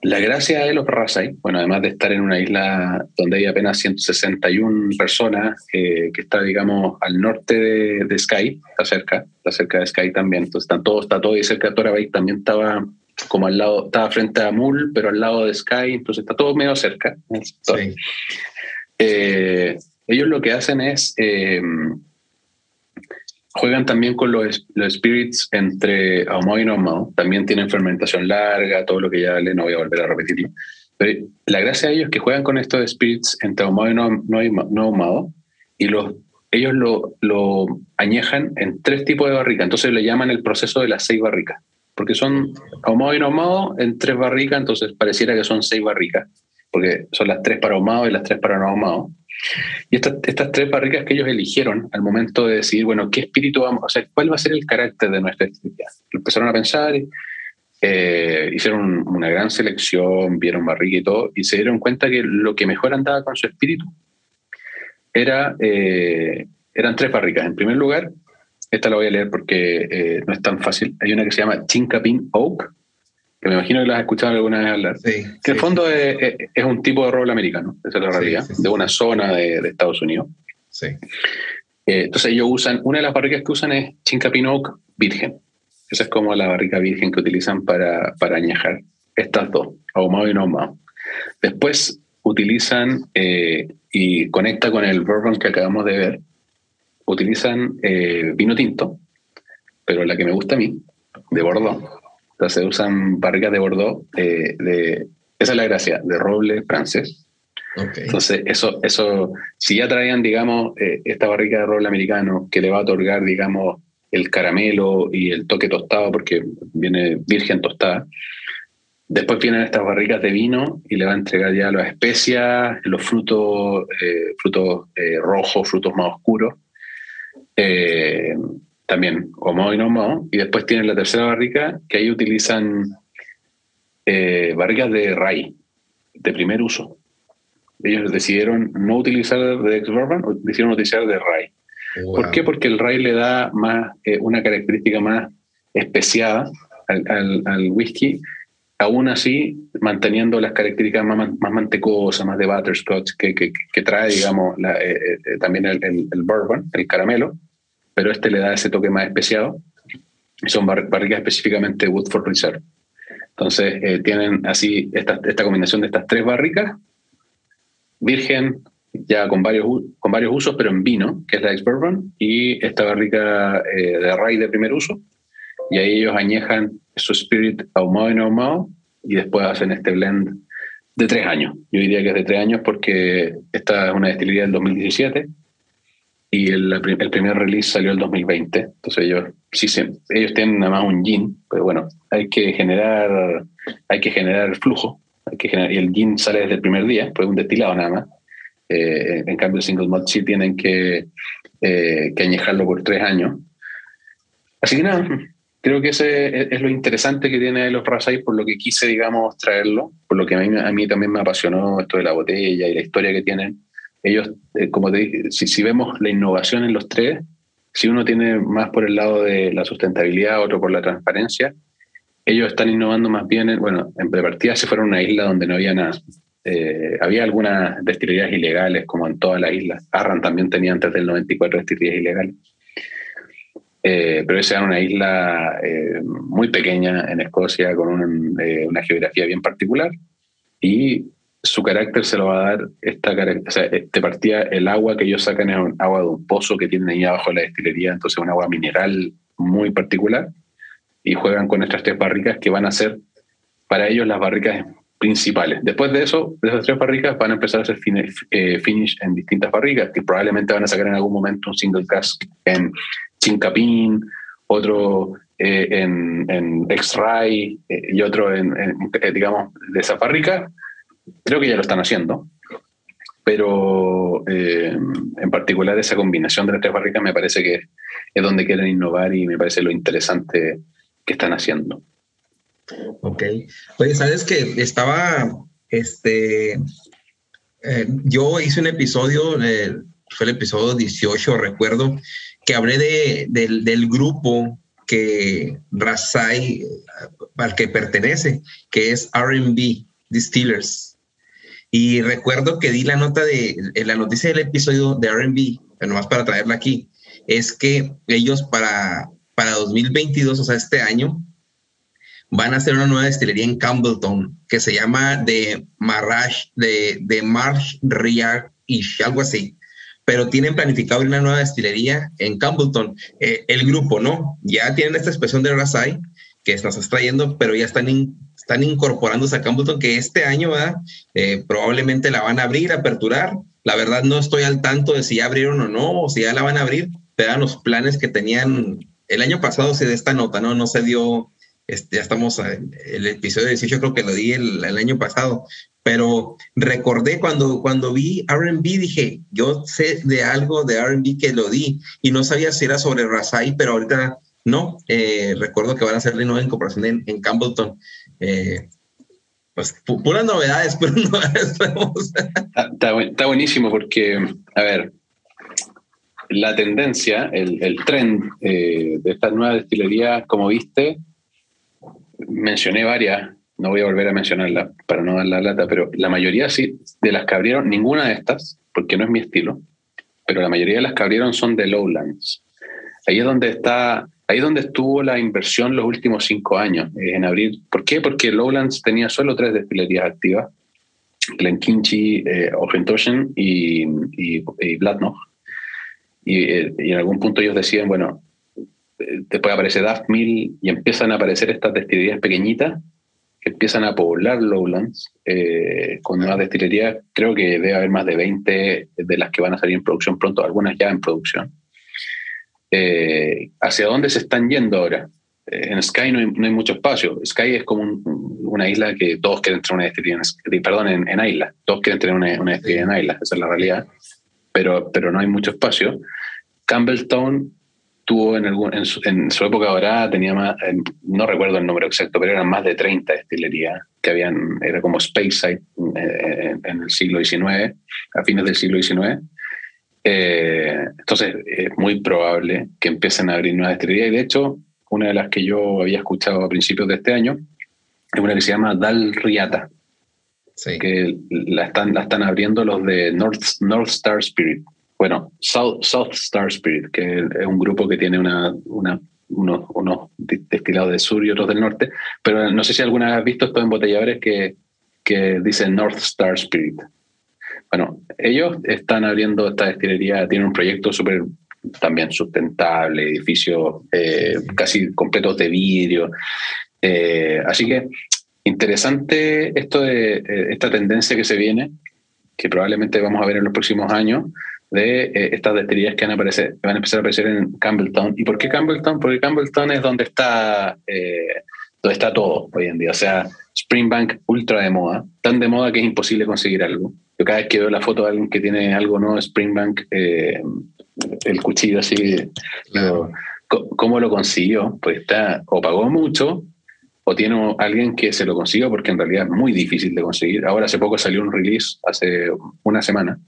la gracia de los Rasai, bueno, además de estar en una isla donde hay apenas 161 personas, eh, que está, digamos, al norte de, Sky, está cerca, está cerca de Sky también, entonces están todos, está todo y cerca de Tora Bike, también estaba como al lado, estaba frente a Mul, pero al lado de Sky, entonces está todo medio cerca. Sí. Ellos lo que hacen es, eh, juegan también con los, los spirits entre ahumado y no ahumado. También tienen fermentación larga, todo lo que ya le no voy a volver a repetir. Pero la gracia de ellos es que juegan con estos spirits entre ahumado y no, no, ahumado y los, ellos lo, lo, añejan en tres tipos de barricas. Entonces le llaman el proceso de las seis barricas. Porque son ahumado y no ahumado en tres barricas, entonces pareciera que son seis barricas. Porque son las tres para ahumado y las tres para no ahumado. Y estas, estas tres barricas que ellos eligieron al momento de decidir, bueno, ¿qué espíritu vamos? O sea, ¿cuál va a ser el carácter de nuestra actividad? Empezaron a pensar, eh, hicieron una gran selección, vieron barriga y todo, y se dieron cuenta que lo que mejor andaba con su espíritu era, eh, eran tres barricas. En primer lugar, esta la voy a leer porque eh, no es tan fácil. Hay una que se llama Chincapin Oak, que me imagino que lo has escuchado alguna vez hablar, que en el fondo es, un tipo de roble americano, esa es la realidad, de una zona de, Estados Unidos. Sí. Eh, entonces ellos usan, una de las barricas que usan es Chincapinoc virgen. Esa es como la barrica virgen que utilizan para, para añejar estas dos, ahumado y no ahumado. Después utilizan, eh, y conecta con el bourbon que acabamos de ver, utilizan eh, vino tinto, pero la que me gusta a mí, de Bordeaux, entonces usan barricas de Bordeaux, eh, de, esa es la gracia, de roble francés. Entonces, eso, eso, si ya traían, digamos, eh, esta barrica de roble americano que le va a otorgar, digamos, el caramelo y el toque tostado, porque viene virgen tostada, Después vienen estas barricas de vino y le va a entregar ya las especias, los frutos, eh, frutos eh, rojos, frutos más oscuros. Eh, también homo y no homo. Y después tienen la tercera barrica, que ahí utilizan barricas de RAI, de primer uso. Ellos decidieron no utilizar de ex-bourbon, decidieron utilizar de RAI. ¿Por qué? Porque el RAI le da más, una característica más especiada al, al whisky aún así manteniendo las características más, más mantecosas, más de butterscotch que, que, trae, digamos, eh, eh, eh, también el, el, bourbon, el caramelo, pero este le da ese toque más especiado. Son barricas específicamente Woodford Reserve. Entonces, tienen así esta, esta combinación de estas tres barricas, virgen, ya con varios, con varios usos, pero en vino, que es la ex-bourbon, y esta barrica de rye de primer uso, y ahí ellos añejan su spirit ahumado y no ahumado y después hacen este blend de tres años. Yo diría que es de tres años porque esta es una destilería del 2017 y el, el primer release salió el 2020. Entonces ellos sí ellos tienen nada más un gin, pero bueno, hay que generar hay que generar flujo, hay que generar, y el gin sale desde el primer día, pues un destilado nada más. Eh, en cambio el single malt sí tienen que, eh, que añejarlo por tres años. Así que nada, creo que ese es lo interesante que tiene los Rasai, por lo que quise, digamos, traerlo, por lo que a mí, a mí también me apasionó esto de la botella y la historia que tienen. Ellos, eh, como te dije, si, si vemos la innovación en los tres, si uno tiene más por el lado de la sustentabilidad, otro por la transparencia, ellos están innovando más bien, en, bueno, en partida se fueron a una isla donde no había nada. Eh, había algunas destilerías ilegales, como en todas las islas. Arran también tenía antes del 94 destilerías ilegales. Eh, pero esa era una isla eh, muy pequeña en Escocia con eh, una geografía bien particular y su carácter se lo va a dar esta o sea, te partía el agua que ellos sacan es agua de un pozo que tienen ahí abajo de la destilería, entonces un agua mineral muy particular y juegan con estas tres barricas que van a ser para ellos las barricas principales. Después de eso, de esas tres barricas van a empezar a hacer finish en distintas barricas que probablemente van a sacar en algún momento un single cask en Chincapín, otro eh, en, en X-Ray eh, y otro en, eh, digamos, de esa fábrica, creo que ya lo están haciendo. Pero en particular esa combinación de las tres fábricas me parece que es donde quieren innovar y me parece lo interesante que están haciendo. Ok. Oye, sabes que estaba, este, yo hice un episodio, fue el episodio 18, recuerdo, que hablé de, del, grupo que Rasai, al que pertenece, que es RB Distillers. Y recuerdo que di la nota de la noticia del episodio de RB, nomás para traerla aquí, es que ellos para, para 2022, o sea, este año, van a hacer una nueva destilería en Campbellton que se llama de Marsh, de, de Marsh y algo así pero tienen planificado una nueva destilería en Campbellton. Eh, el grupo, ¿no? Ya tienen esta expresión de Rasai que nos está pero ya están, están incorporándose a Campbellton, que este año. Eh, probablemente la van a abrir, aperturar. La verdad no estoy al tanto de si ya abrieron o no, si ya la van a abrir, pero los planes que tenían el año pasado, se de esta nota, ¿no? No se dio, este, ya estamos, el episodio 18 creo que lo di el, el año pasado, pero recordé cuando, cuando vi RB, dije, yo sé de algo de RB que lo di y no sabía si era sobre Rasai, pero ahorita no. Eh, recuerdo que van a hacer de nuevo en comparación en, Campbellton. Eh, pues puras novedades, puras novedades. está, está, buenísimo porque, a ver, la tendencia, el, el trend eh, de estas nuevas destilerías, como viste, mencioné varias no voy a volver a mencionarla para no dar la lata, pero la mayoría sí, de las que abrieron, ninguna de estas, porque no es mi estilo, pero la mayoría de las que abrieron son de Lowlands. Ahí es donde está, ahí es donde estuvo la inversión los últimos cinco años, eh, en abrir. ¿Por qué? Porque Lowlands tenía solo tres destilerías activas, Glenkinchie, eh, y, y, y Y, eh, y, en algún punto ellos deciden, bueno, eh, después aparece Daft Mill y empiezan a aparecer estas destilerías pequeñitas que empiezan a poblar Lowlands eh, con nuevas destilerías. Creo que debe haber más de 20 de las que van a salir en producción pronto, algunas ya en producción. Eh, ¿Hacia dónde se están yendo ahora? en Sky no hay, mucho espacio. Sky es como una isla que todos quieren tener una destilería, en, perdón, en, en, isla. Todos quieren tener una, una destilería en isla, esa es la realidad. Pero, pero no hay mucho espacio. Campbelltown tuvo en, en, su, en época dorada, tenía más, no recuerdo el número exacto, pero eran más de 30 destilerías que habían, era como Speyside eh, en el siglo XIX, a fines del siglo XIX. Eh, entonces es muy probable que empiecen a abrir nuevas destilerías y de hecho una de las que yo había escuchado a principios de este año es una que se llama Dal Riata, sí. que la están, la están abriendo los de North, North Star Spirit bueno, South, South Star Spirit, que es un grupo que tiene una, una, unos, unos, destilados del sur y otros del norte, pero no sé si alguna vez has visto estos embotelladores que, que dicen North Star Spirit. Ellos están abriendo esta destilería, tienen un proyecto súper también sustentable, edificios eh, casi completos de vidrio. Eh, así que interesante esto de eh, esta tendencia que se viene, que probablemente vamos a ver en los próximos años, de eh, estas destilerías que van a, aparecer, van a empezar a aparecer en Campbelltown. ¿Y por qué Campbelltown? Porque Campbelltown es donde está, eh, donde está todo hoy en día. O sea, Springbank ultra de moda, tan de moda que es imposible conseguir algo. Yo cada vez que veo la foto de alguien que tiene algo nuevo, Springbank, eh, el cuchillo así, claro. ¿cómo lo consiguió? Pues está, o pagó mucho, o tiene alguien que se lo consiguió, porque en realidad es muy difícil de conseguir. Ahora hace poco salió un release, hace una semana,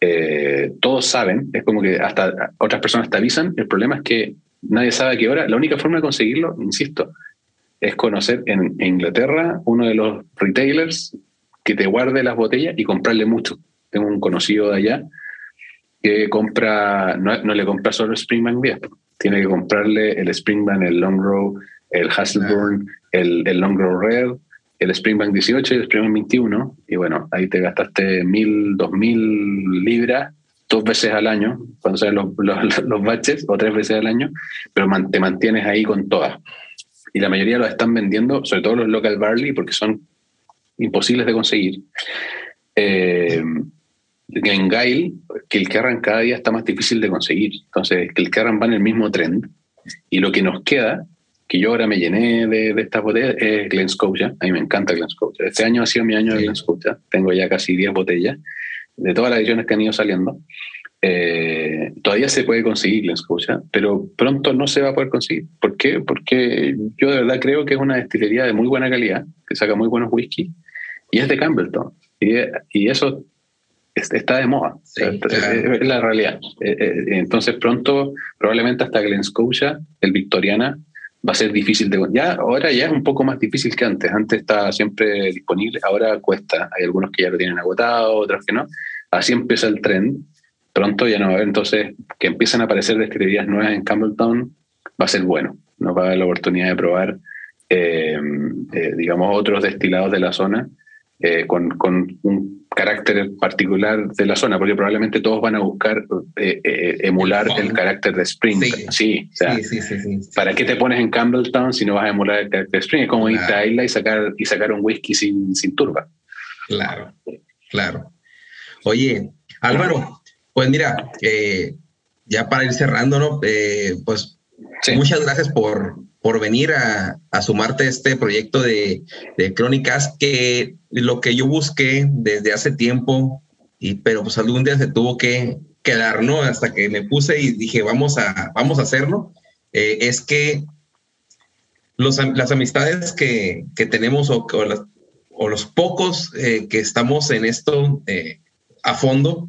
eh, todos saben, es como que hasta otras personas te avisan, el problema es que nadie sabe a qué hora, la única forma de conseguirlo, insisto, es conocer en, Inglaterra uno de los retailers que te guarde las botellas y comprarle mucho. Tengo un conocido de allá que compra, no, le compra solo Springbank 10, tiene que comprarle el Springbank, el Long Row, el Hasselburn, el, el Long Row Red, el Springbank 18 y el Springbank 21, y bueno, ahí te gastaste mil, dos mil libras dos veces al año, cuando salen los, los, los, baches, o tres veces al año, pero te mantienes ahí con todas. Y la mayoría los están vendiendo, sobre todo los local barley, porque son imposibles de conseguir. Eh, en Gail, que el Kerran cada día está más difícil de conseguir. Entonces, que el Kerran va en el mismo trend. Y lo que nos queda que yo ahora me llené de, de estas botellas es Glen Scotia. A mí me encanta Glen Scotia. Este año ha sido mi año de Glen Scotia. Tengo ya casi 10 botellas de todas las ediciones que han ido saliendo. Eh, todavía se puede conseguir Glen Scotia, pero pronto no se va a poder conseguir. ¿Por qué? Porque yo de verdad creo que es una destilería de muy buena calidad, que saca muy buenos whisky, y es de Campbellton. Y, y eso está de moda. Sí. Es la realidad. Eh, eh, entonces pronto, probablemente hasta Glen Scotia, el Victoriana, va a ser difícil de... Ya, ahora ya es un poco más difícil que antes. Antes estaba siempre disponible, ahora cuesta. Hay algunos que ya lo tienen agotado, otros que no. Así empieza el tren. Pronto ya no va a haber, entonces, que empiecen a aparecer destilerías nuevas en Campbelltown, va a ser bueno. Nos va a dar la oportunidad de probar, eh, eh, digamos, otros destilados de la zona eh, con, con, un carácter particular de la zona, porque probablemente todos van a buscar eh, eh, emular el carácter de Spring. Sí, sí, sí, ¿para qué te pones en Campbelltown si no vas a emular el carácter de Spring? Es como irte a Isla y sacar, y sacar un whisky sin, sin turba. Claro, claro. Oye, Álvaro, pues mira, ya para ir cerrando, ¿no? pues muchas gracias por, por venir a, a, sumarte a este proyecto de, de, crónicas que lo que yo busqué desde hace tiempo, y, pero pues algún día se tuvo que quedar, ¿no? Hasta que me puse y dije, vamos a, vamos a hacerlo, eh, es que los, las amistades que, que tenemos o, o, las, o, los pocos eh, que estamos en esto eh, a fondo,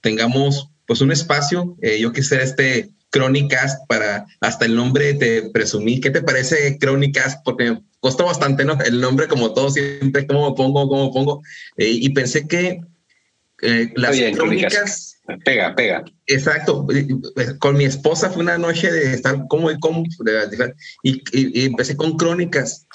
tengamos pues un espacio, eh, yo quisiera este Crónicas para hasta el nombre te presumí. ¿Qué te parece Crónicas? Porque me costó bastante, ¿no? El nombre, como todo, siempre, ¿cómo pongo? ¿Cómo pongo? Eh, y pensé que eh, las Bien, crónicas, Pega, pega. Exacto. Con mi esposa fue una noche de estar como y como. Y, y, empecé con crónicas,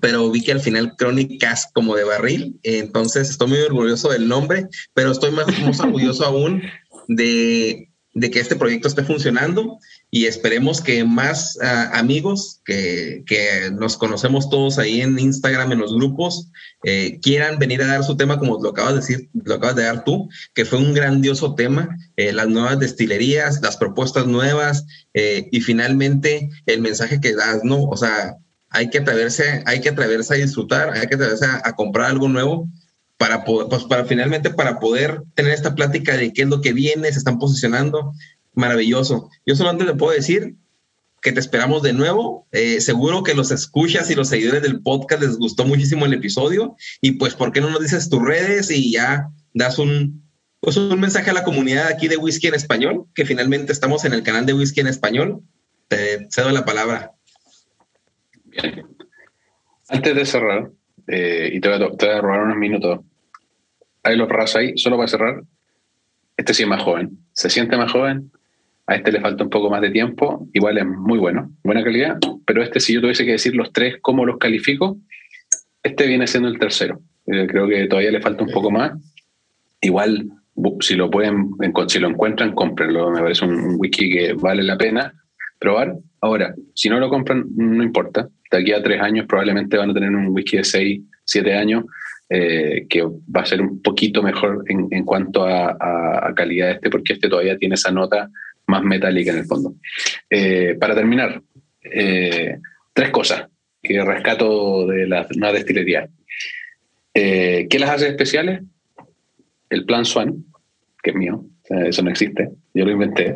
pero vi que al final crónicas como de barril. Entonces estoy muy orgulloso del nombre, pero estoy más, más orgulloso aún de de que este proyecto esté funcionando y esperemos que más ah, amigos que, que, nos conocemos todos ahí en Instagram, en los grupos, eh, quieran venir a dar su tema, como lo acabas de decir, lo acabas de dar tú, que fue un grandioso tema, eh, las nuevas destilerías, las propuestas nuevas eh, y finalmente el mensaje que das, ¿no? O sea, hay que atreverse, hay que atreverse a disfrutar, hay que atreverse a, a comprar algo nuevo para pues para finalmente para poder tener esta plática de qué es lo que viene, se están posicionando, maravilloso. Yo solamente le puedo decir que te esperamos de nuevo. Eh, seguro que los escuchas y los seguidores del podcast les gustó muchísimo el episodio y pues, ¿por qué no nos dices tus redes y ya das un, pues, un mensaje a la comunidad aquí de Whisky en Español, que finalmente estamos en el canal de Whisky en Español? Te cedo la palabra. Antes de cerrar, eh, y te voy, a, te voy, a, robar unos minutos, hay los ahí, solo para cerrar, este sí es más joven, se siente más joven, a este le falta un poco más de tiempo, igual es muy bueno, buena calidad, pero este si yo tuviese que decir los tres, cómo los califico, este viene siendo el tercero. Eh, creo que todavía le falta un poco más. Igual, si lo pueden, si lo encuentran, cómprenlo. Me parece un wiki que vale la pena probar. Ahora, si no lo compran, no importa. De aquí a tres años probablemente van a tener un whisky de seis, siete años eh, que va a ser un poquito mejor en, en cuanto a, calidad este, porque este todavía tiene esa nota más metálica en el fondo. Eh, para terminar, eh, tres cosas que rescato de la nueva destilería. ¿Qué las hace especiales? El plan Swan, que es mío, eso no existe, yo lo inventé.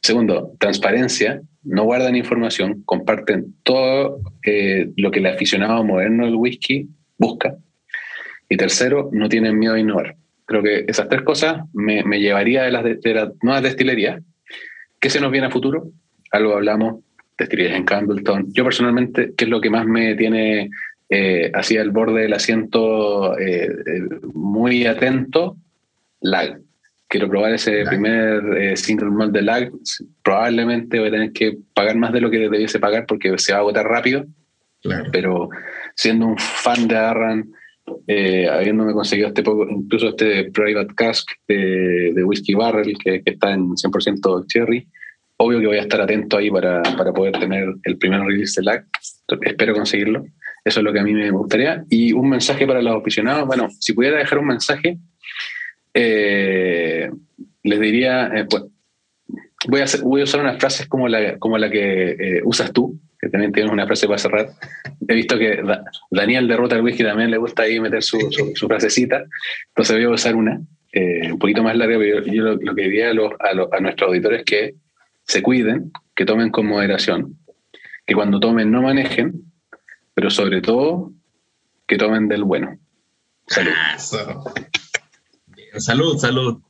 Segundo, transparencia, no guardan información, comparten todo lo que el aficionado moderno del whisky busca. Y tercero, no tienen miedo a innovar. Creo que esas tres cosas me, me llevaría de las, de, de las nuevas destilerías. ¿Qué se nos viene a futuro? Algo hablamos, destilerías en Campbellton. Yo personalmente, ¿qué es lo que más me tiene eh, hacia el borde del asiento eh, muy atento? Lag. Quiero probar ese lag. primer eh, single malt de lag. Probablemente voy a tener que pagar más de lo que debiese pagar porque se va a agotar rápido. Claro. Pero siendo un fan de Arran, eh, habiéndome conseguido este poco, incluso este Private Cask de, de Whiskey Barrel, que, está en 100% cherry, obvio que voy a estar atento ahí para, para poder tener el primer release de LAC. Espero conseguirlo. Eso es lo que a mí me gustaría. Y un mensaje para los aficionados. Bueno, si pudiera dejar un mensaje, eh, les diría, pues, voy, a voy a usar unas frases como la, como la que eh, usas tú, que también tienes una frase para cerrar. He visto que da, Daniel de Ruta Whisky también le gusta ahí meter su, su, frasecita, entonces voy a usar una, eh, un poquito más larga, pero yo, lo, que diría a, a, nuestros auditores es que se cuiden, que tomen con moderación, que cuando tomen no manejen, pero sobre todo que tomen del bueno. Salud. Bien, salud, salud.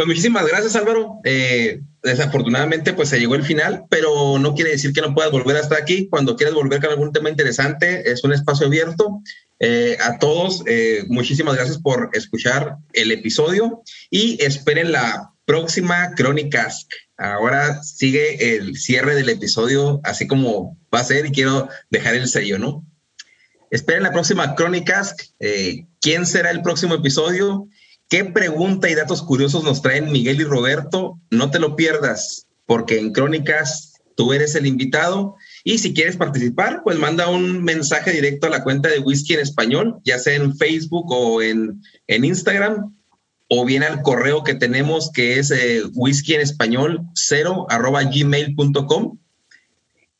Pues muchísimas gracias, Álvaro. Eh, desafortunadamente, pues se llegó el final, pero no quiere decir que no puedas volver hasta aquí. Cuando quieras volver con algún tema interesante, es un espacio abierto. Eh, a todos, eh, muchísimas gracias por escuchar el episodio y esperen la próxima Crónicas. Ahora sigue el cierre del episodio, así como va a ser, y quiero dejar el sello, ¿no? Esperen la próxima Crónicas. ¿Quién será el próximo episodio? ¿Qué pregunta y datos curiosos nos traen Miguel y Roberto? No te lo pierdas, porque en Crónicas tú eres el invitado. Y si quieres participar, pues manda un mensaje directo a la cuenta de Whisky en Español, ya sea en Facebook o en, en Instagram, o bien al correo que tenemos que es eh, whisky en español 0 arroba gmail.com.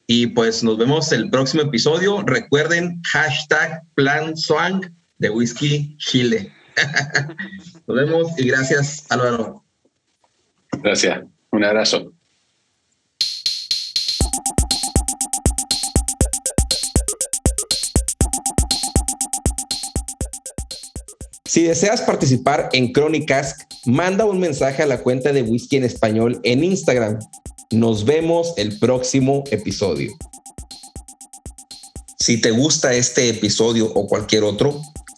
Y pues nos vemos el próximo episodio. Recuerden hashtag plan swang de whisky chile. nos vemos y gracias Álvaro. Gracias. Un abrazo. Si deseas participar en Crónicas, manda un mensaje a la cuenta de Whisky en Español en Instagram. Nos vemos el próximo episodio. Si te gusta este episodio o cualquier otro,